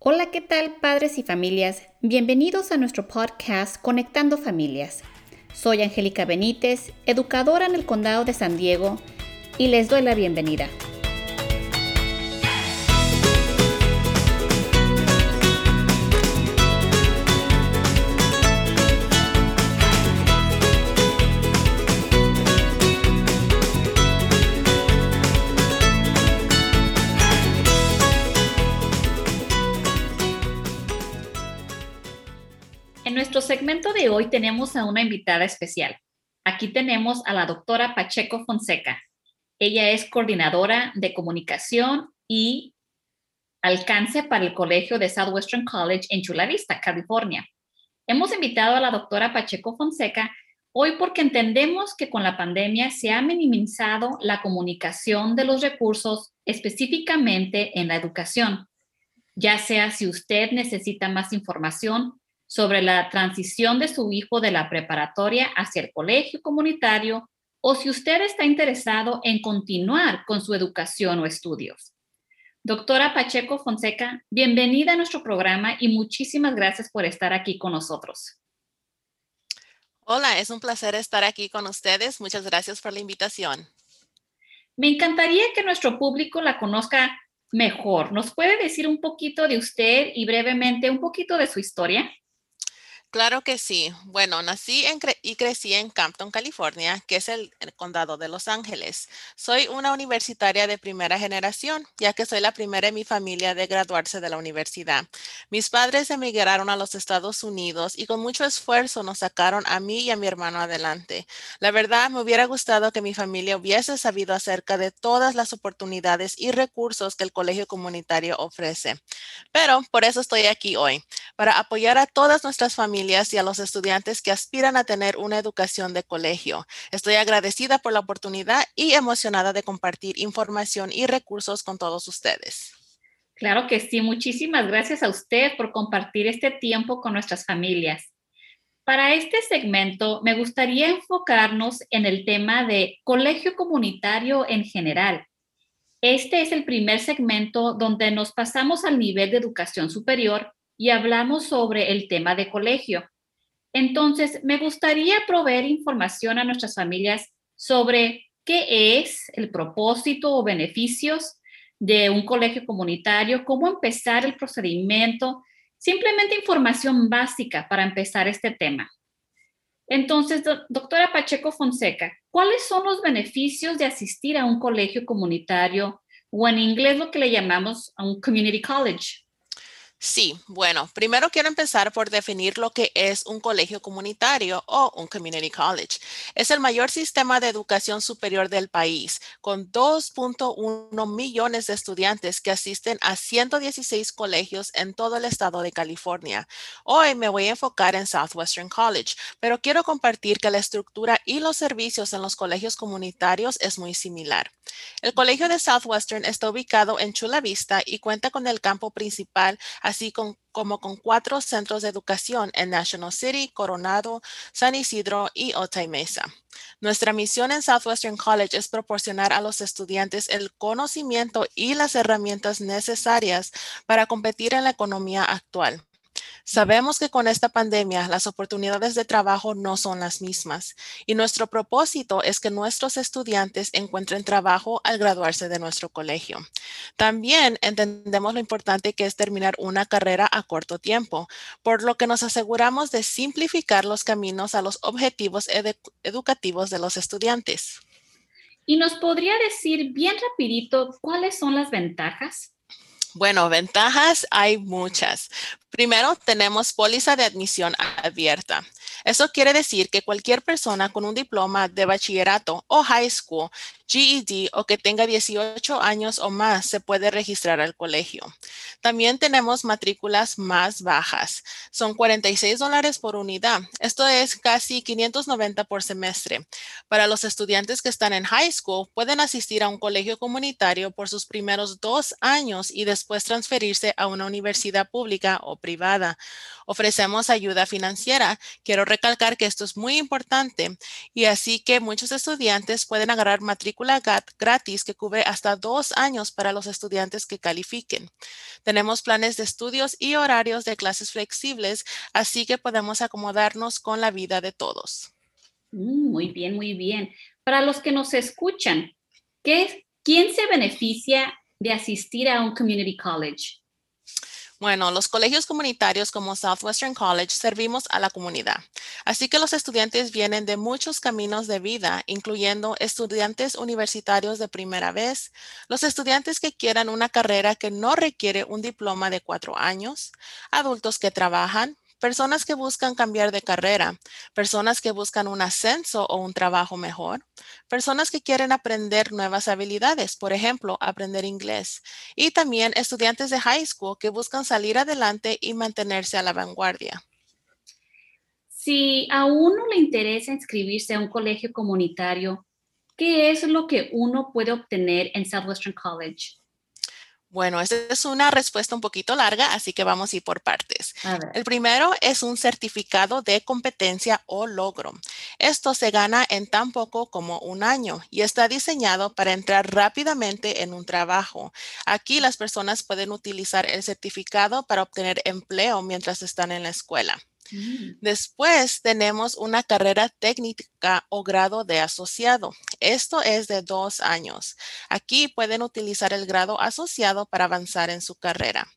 Hola, ¿qué tal padres y familias? Bienvenidos a nuestro podcast Conectando Familias. Soy Angélica Benítez, educadora en el Condado de San Diego, y les doy la bienvenida. En nuestro segmento de hoy tenemos a una invitada especial. Aquí tenemos a la doctora Pacheco Fonseca. Ella es coordinadora de comunicación y alcance para el Colegio de Southwestern College en Chula Vista, California. Hemos invitado a la doctora Pacheco Fonseca hoy porque entendemos que con la pandemia se ha minimizado la comunicación de los recursos específicamente en la educación, ya sea si usted necesita más información sobre la transición de su hijo de la preparatoria hacia el colegio comunitario o si usted está interesado en continuar con su educación o estudios. Doctora Pacheco Fonseca, bienvenida a nuestro programa y muchísimas gracias por estar aquí con nosotros. Hola, es un placer estar aquí con ustedes. Muchas gracias por la invitación. Me encantaría que nuestro público la conozca mejor. ¿Nos puede decir un poquito de usted y brevemente un poquito de su historia? Claro que sí. Bueno, nací y crecí en Campton, California, que es el, el, condado de Los Ángeles. Soy una universitaria de primera generación, ya que soy la primera en mi familia de graduarse de la universidad. Mis padres emigraron a los Estados Unidos y con mucho esfuerzo nos sacaron a mí y a mi hermano adelante. La verdad, me hubiera gustado que mi familia hubiese sabido acerca de todas las oportunidades y recursos que el colegio comunitario ofrece. Pero por eso estoy aquí hoy, para apoyar a todas nuestras familias y a los estudiantes que aspiran a tener una educación de colegio. Estoy agradecida por la oportunidad y emocionada de compartir información y recursos con todos ustedes. Claro que sí, muchísimas gracias a usted por compartir este tiempo con nuestras familias. Para este segmento me gustaría enfocarnos en el tema de colegio comunitario en general. Este es el primer segmento donde nos pasamos al nivel de educación superior y hablamos sobre el tema de colegio. Entonces, me gustaría proveer información a nuestras familias sobre qué es el propósito o beneficios de un colegio comunitario, cómo empezar el procedimiento, simplemente información básica para empezar este tema. Entonces, doctora Pacheco Fonseca, ¿cuáles son los beneficios de asistir a un colegio comunitario o en inglés lo que le llamamos a un community college? Sí, bueno, primero quiero empezar por definir lo que es un colegio comunitario o un community college. Es el mayor sistema de educación superior del país, con 2.1 millones de estudiantes que asisten a 116 colegios en todo el estado de California. Hoy me voy a enfocar en Southwestern College, pero quiero compartir que la estructura y los servicios en los colegios comunitarios es muy similar. El colegio de Southwestern está ubicado en Chula Vista y cuenta con el campo principal así como con cuatro centros de educación en National City, Coronado, San Isidro y Otay Mesa. Nuestra misión en Southwestern College es proporcionar a los estudiantes el conocimiento y las herramientas necesarias para competir en la economía actual. Sabemos que con esta pandemia las oportunidades de trabajo no son las mismas y nuestro propósito es que nuestros estudiantes encuentren trabajo al graduarse de nuestro colegio. También entendemos lo importante que es terminar una carrera a corto tiempo, por lo que nos aseguramos de simplificar los caminos a los objetivos edu educativos de los estudiantes. ¿Y nos podría decir bien rapidito cuáles son las ventajas? Bueno, ventajas hay muchas. Primero, tenemos póliza de admisión abierta. Eso quiere decir que cualquier persona con un diploma de bachillerato o high school GED o que tenga 18 años o más se puede registrar al colegio. También tenemos matrículas más bajas. Son 46 dólares por unidad. Esto es casi 590 por semestre. Para los estudiantes que están en high school, pueden asistir a un colegio comunitario por sus primeros dos años y después transferirse a una universidad pública o privada. Ofrecemos ayuda financiera. Quiero recalcar que esto es muy importante y así que muchos estudiantes pueden agarrar matrícula gratis que cubre hasta dos años para los estudiantes que califiquen. Tenemos planes de estudios y horarios de clases flexibles, así que podemos acomodarnos con la vida de todos. Mm, muy bien, muy bien. Para los que nos escuchan, ¿qué, ¿quién se beneficia de asistir a un community college? Bueno, los colegios comunitarios como Southwestern College servimos a la comunidad. Así que los estudiantes vienen de muchos caminos de vida, incluyendo estudiantes universitarios de primera vez, los estudiantes que quieran una carrera que no requiere un diploma de cuatro años, adultos que trabajan, personas que buscan cambiar de carrera, personas que buscan un ascenso o un trabajo mejor, personas que quieren aprender nuevas habilidades, por ejemplo, aprender inglés, y también estudiantes de high school que buscan salir adelante y mantenerse a la vanguardia. Si a uno le interesa inscribirse a un colegio comunitario, ¿qué es lo que uno puede obtener en Southwestern College? Bueno, esta es una respuesta un poquito larga, así que vamos a ir por partes. El primero es un certificado de competencia o logro. Esto se gana en tan poco como un año y está diseñado para entrar rápidamente en un trabajo. Aquí las personas pueden utilizar el certificado para obtener empleo mientras están en la escuela. Mm. Después tenemos una carrera técnica o grado de asociado. Esto es de dos años. Aquí pueden utilizar el grado asociado para avanzar en su carrera.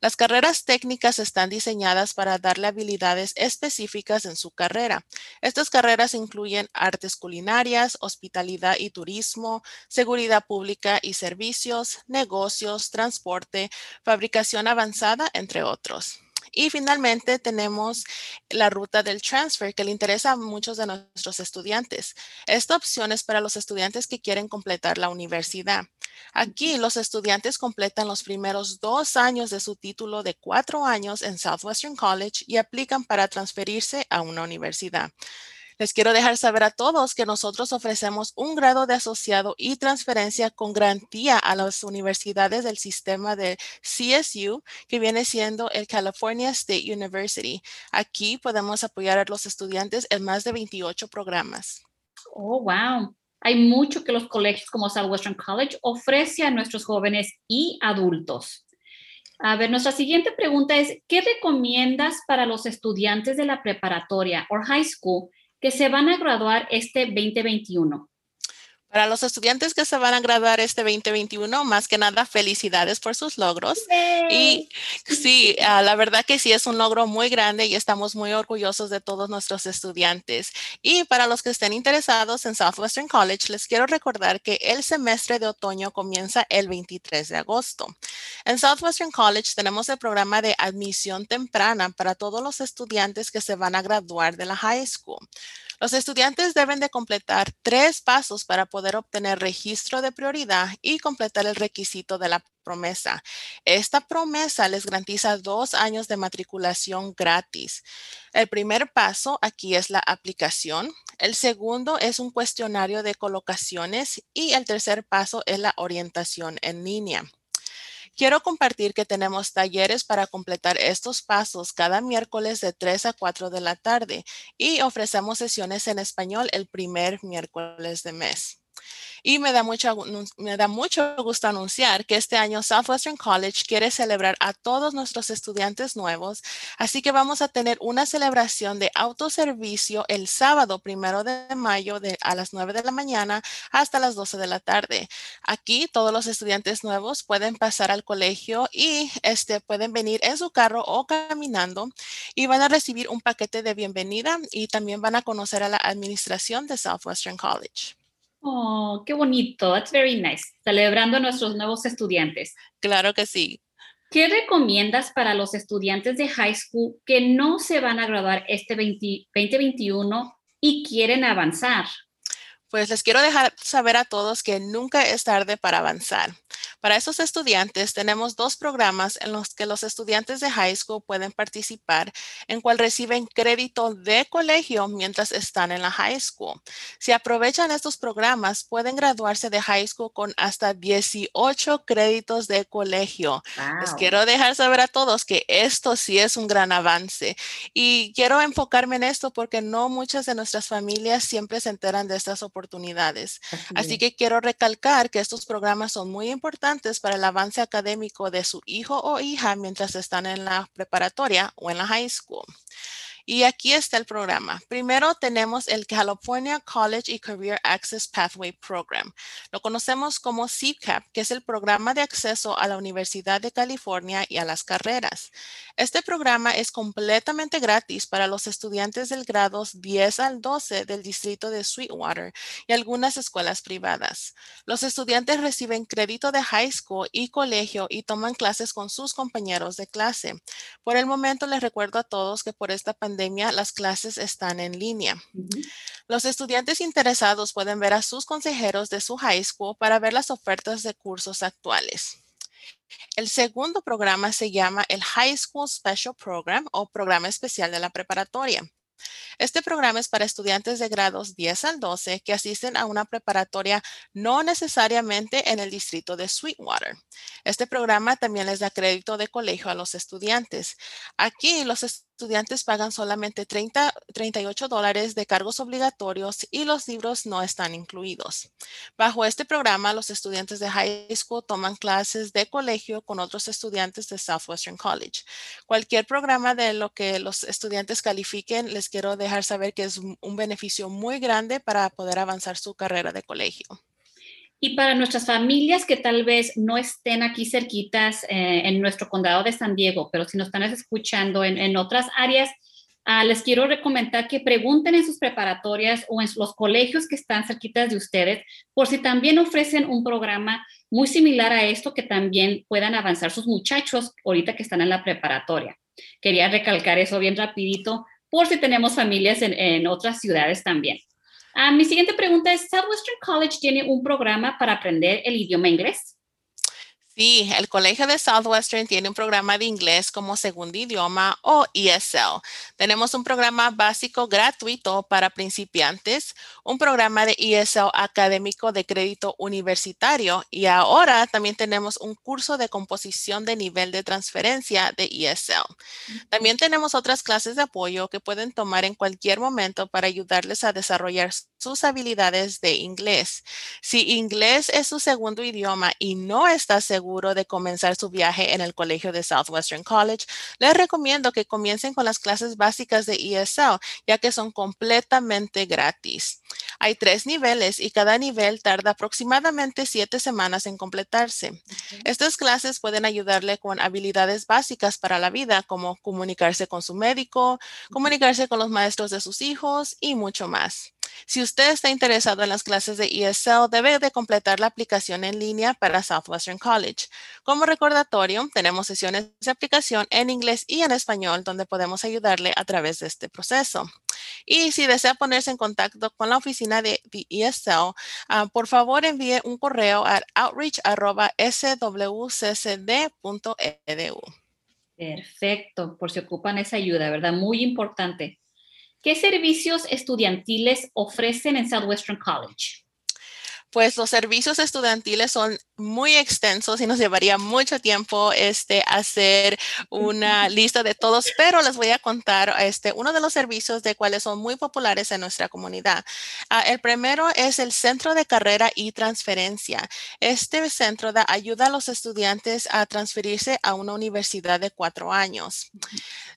Las carreras técnicas están diseñadas para darle habilidades específicas en su carrera. Estas carreras incluyen artes culinarias, hospitalidad y turismo, seguridad pública y servicios, negocios, transporte, fabricación avanzada, entre otros. Y finalmente tenemos la ruta del transfer que le interesa a muchos de nuestros estudiantes. Esta opción es para los estudiantes que quieren completar la universidad. Aquí los estudiantes completan los primeros dos años de su título de cuatro años en Southwestern College y aplican para transferirse a una universidad. Les quiero dejar saber a todos que nosotros ofrecemos un grado de asociado y transferencia con garantía a las universidades del sistema de CSU, que viene siendo el California State University. Aquí podemos apoyar a los estudiantes en más de 28 programas. Oh, wow. Hay mucho que los colegios como Southwestern College ofrece a nuestros jóvenes y adultos. A ver, nuestra siguiente pregunta es, ¿qué recomiendas para los estudiantes de la preparatoria o high school que se van a graduar este 2021. Para los estudiantes que se van a graduar este 2021, más que nada, felicidades por sus logros. Y sí, ah, la verdad que sí es un logro muy grande y estamos muy orgullosos de todos nuestros estudiantes. Y para los que estén interesados en Southwestern College, les quiero recordar que el semestre de otoño comienza el 23 de agosto. En Southwestern College tenemos el programa de admisión temprana para todos los estudiantes que se van a graduar de la high school. Los estudiantes deben de completar tres pasos para poder obtener registro de prioridad y completar el requisito de la promesa. Esta promesa les garantiza dos años de matriculación gratis. El primer paso aquí es la aplicación. El segundo es un cuestionario de colocaciones y el tercer paso es la orientación en línea. Quiero compartir que tenemos talleres para completar estos pasos cada miércoles de 3 a 4 de la tarde y ofrecemos sesiones en español el primer miércoles de mes. Y me da, mucho, me da mucho gusto anunciar que este año Southwestern College quiere celebrar a todos nuestros estudiantes nuevos, así que vamos a tener una celebración de autoservicio el sábado primero de mayo a las 9 de la mañana hasta las 12 de la tarde. Aquí todos los estudiantes nuevos pueden pasar al colegio y este, pueden venir en su carro o caminando y van a recibir un paquete de bienvenida y también van a conocer a la administración de Southwestern College. Oh, qué bonito. That's very nice. Celebrando a nuestros nuevos estudiantes. Claro que sí. ¿Qué recomiendas para los estudiantes de high school que no se van a graduar este 2021 y quieren avanzar? Pues les quiero dejar saber a todos que nunca es tarde para avanzar. Para esos estudiantes tenemos dos programas en los que los estudiantes de high school pueden participar, en cual reciben crédito de colegio mientras están en la high school. Si aprovechan estos programas, pueden graduarse de high school con hasta 18 créditos de colegio. Les quiero dejar saber a todos que esto sí es un gran avance y quiero enfocarme en esto porque no muchas de nuestras familias siempre se enteran de estas oportunidades oportunidades. Así, que quiero recalcar que estos programas son muy importantes para el avance académico de su hijo o hija mientras están en la preparatoria o en la high school. Y aquí está el programa. Primero tenemos el California College y Career Access Pathway Program. Lo conocemos como CCAP, que es el programa de acceso a la Universidad de California y a las carreras. Este programa es completamente gratis para los estudiantes del grados 10 al 12 del distrito de Sweetwater y algunas escuelas privadas. Los estudiantes reciben crédito de high school y colegio y toman clases con sus compañeros de clase. Por el momento les recuerdo a todos que por esta pandemia las clases están en línea. Los estudiantes interesados pueden ver a sus consejeros de su high school para ver las ofertas de cursos actuales. El segundo programa se llama el High School Special Program o Programa Especial de la Preparatoria. Este programa es para estudiantes de grados 10 al 12 que asisten a una preparatoria no necesariamente en el distrito de Sweetwater. Este programa también les da crédito de colegio a los estudiantes. Aquí los estudiantes pagan solamente 30, 38 dólares de cargos obligatorios y los libros no están incluidos. Bajo este programa, los estudiantes de high school toman clases de colegio con otros estudiantes de Southwestern College. Cualquier programa de lo que los estudiantes califiquen, les quiero dejar saber que es un beneficio muy grande para poder avanzar su carrera de colegio. Y para nuestras familias que tal vez no estén aquí cerquitas eh, en nuestro condado de San Diego, pero si nos están escuchando en, otras áreas, ah, les quiero recomendar que pregunten en sus preparatorias o en los colegios que están cerquitas de ustedes por si también ofrecen un programa muy similar a esto que también puedan avanzar sus muchachos ahorita que están en la preparatoria. Quería recalcar eso bien rapidito por si tenemos familias en otras ciudades también. Ah, mi siguiente pregunta es, ¿Southwestern College tiene un programa para aprender el idioma inglés? Sí, el Colegio de Southwestern tiene un programa de inglés como segundo idioma o ESL. Tenemos un programa básico gratuito para principiantes, un programa de ESL académico de crédito universitario y ahora también tenemos un curso de composición de nivel de transferencia de ESL. También tenemos otras clases de apoyo que pueden tomar en cualquier momento para ayudarles a desarrollar sus habilidades de inglés. Si inglés es su segundo idioma y no está seguro de comenzar su viaje en el colegio de Southwestern College, les recomiendo que comiencen con las clases básicas de ESL, ya que son completamente gratis. Hay tres niveles y cada nivel tarda aproximadamente siete semanas en completarse. Estas clases pueden ayudarle con habilidades básicas para la vida, como comunicarse con su médico, comunicarse con los maestros de sus hijos y mucho más. Si usted está interesado en las clases de ESL, debe de completar la aplicación en línea para Southwestern College. Como recordatorio, tenemos sesiones de aplicación en inglés y en español donde podemos ayudarle a través de este proceso. Y si desea ponerse en contacto con la oficina de, ESL, ah, por favor envíe un correo a outreach.swccd.edu. Perfecto, por si ocupan esa ayuda, ¿verdad? Muy importante. ¿Qué servicios estudiantiles ofrecen en Southwestern College? Pues los servicios estudiantiles son muy extensos y nos llevaría mucho tiempo este, hacer una lista de todos, pero les voy a contar este, uno de los servicios de cuáles son muy populares en nuestra comunidad. Ah, el primero es el Centro de Carrera y Transferencia. Este centro da, ayuda a los estudiantes a transferirse a una universidad de cuatro años.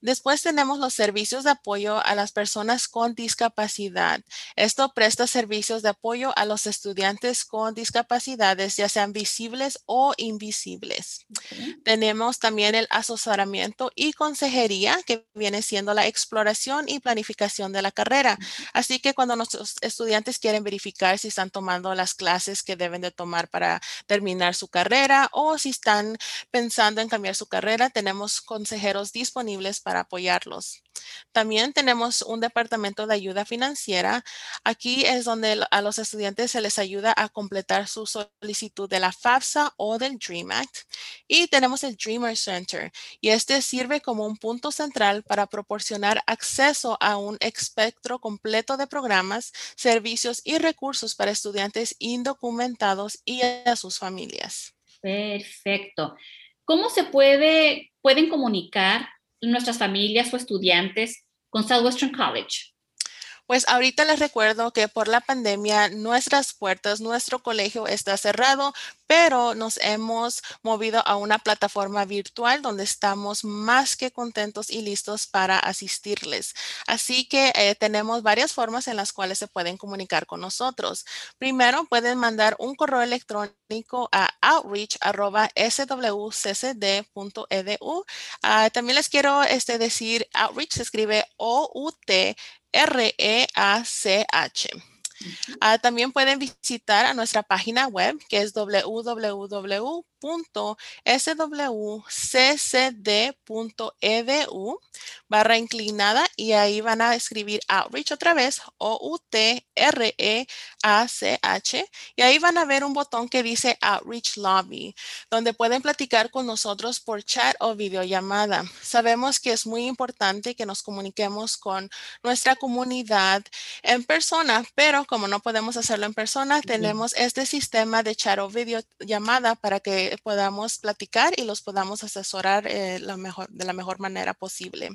Después tenemos los servicios de apoyo a las personas con discapacidad. Esto presta servicios de apoyo a los estudiantes con discapacidades, ya sean visibles o invisibles. Tenemos también el asesoramiento y consejería, que viene siendo la exploración y planificación de la carrera. Así que cuando nuestros estudiantes quieren verificar si están tomando las clases que deben de tomar para terminar su carrera o si están pensando en cambiar su carrera, tenemos consejeros disponibles para apoyarlos. También tenemos un departamento de ayuda financiera. Aquí es donde a los estudiantes se les ayuda a completar su solicitud de la FAFSA o del DREAM Act. Y tenemos el Dreamer Center y este sirve como un punto central para proporcionar acceso a un espectro completo de programas, servicios y recursos para estudiantes indocumentados y a sus familias. Perfecto. ¿Cómo se puede, pueden comunicar nuestras familias o estudiantes con Southwestern College? Pues ahorita les recuerdo que por la pandemia nuestras puertas, nuestro colegio está cerrado, pero nos hemos movido a una plataforma virtual donde estamos más que contentos y listos para asistirles. Así que eh, tenemos varias formas en las cuales se pueden comunicar con nosotros. Primero, pueden mandar un correo electrónico a outreach.swccd.edu. Ah, también les quiero este, decir, outreach se escribe O-U-T. R-E-A-C-H. Ah, también pueden visitar a nuestra página web que es www.swccd.edu barra inclinada y ahí van a escribir outreach otra vez O-U-T-R-E-A-C-H y ahí van a ver un botón que dice outreach lobby donde pueden platicar con nosotros por chat o videollamada. Sabemos que es muy importante que nos comuniquemos con nuestra comunidad en persona, pero como no podemos hacerlo en persona, tenemos este sistema de chat o videollamada para que podamos platicar y los podamos asesorar eh, de la mejor manera posible.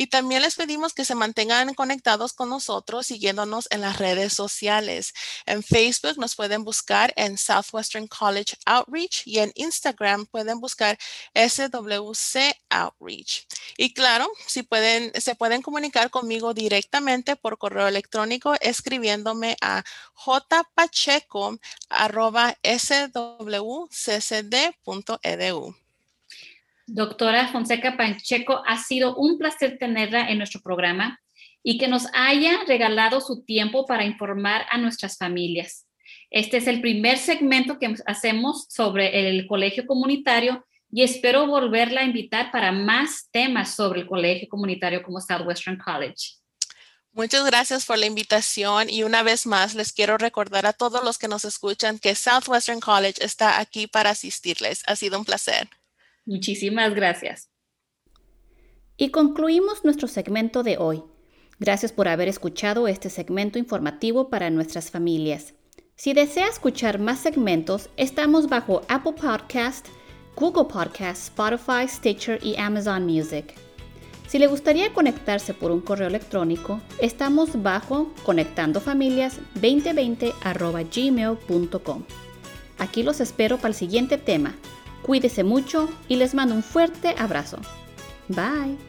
Y también les pedimos que se mantengan conectados con nosotros siguiéndonos en las redes sociales. En Facebook nos pueden buscar en Southwestern College Outreach y en Instagram pueden buscar SWC Outreach. Y claro, si pueden, se pueden comunicar conmigo directamente por correo electrónico escribiéndome a jpacheco.swccd.edu. Doctora Fonseca Pancheco, ha sido un placer tenerla en nuestro programa y que nos haya regalado su tiempo para informar a nuestras familias. Este es el primer segmento que hacemos sobre el colegio comunitario y espero volverla a invitar para más temas sobre el colegio comunitario como Southwestern College. Muchas gracias por la invitación y una vez más les quiero recordar a todos los que nos escuchan que Southwestern College está aquí para asistirles. Ha sido un placer. Muchísimas gracias. Y concluimos nuestro segmento de hoy. Gracias por haber escuchado este segmento informativo para nuestras familias. Si desea escuchar más segmentos, estamos bajo Apple Podcast, Google Podcast, Spotify, Stitcher y Amazon Music. Si le gustaría conectarse por un correo electrónico, estamos bajo conectandofamilias2020 Aquí los espero para el siguiente tema Cuídese mucho y les mando un fuerte abrazo. Bye.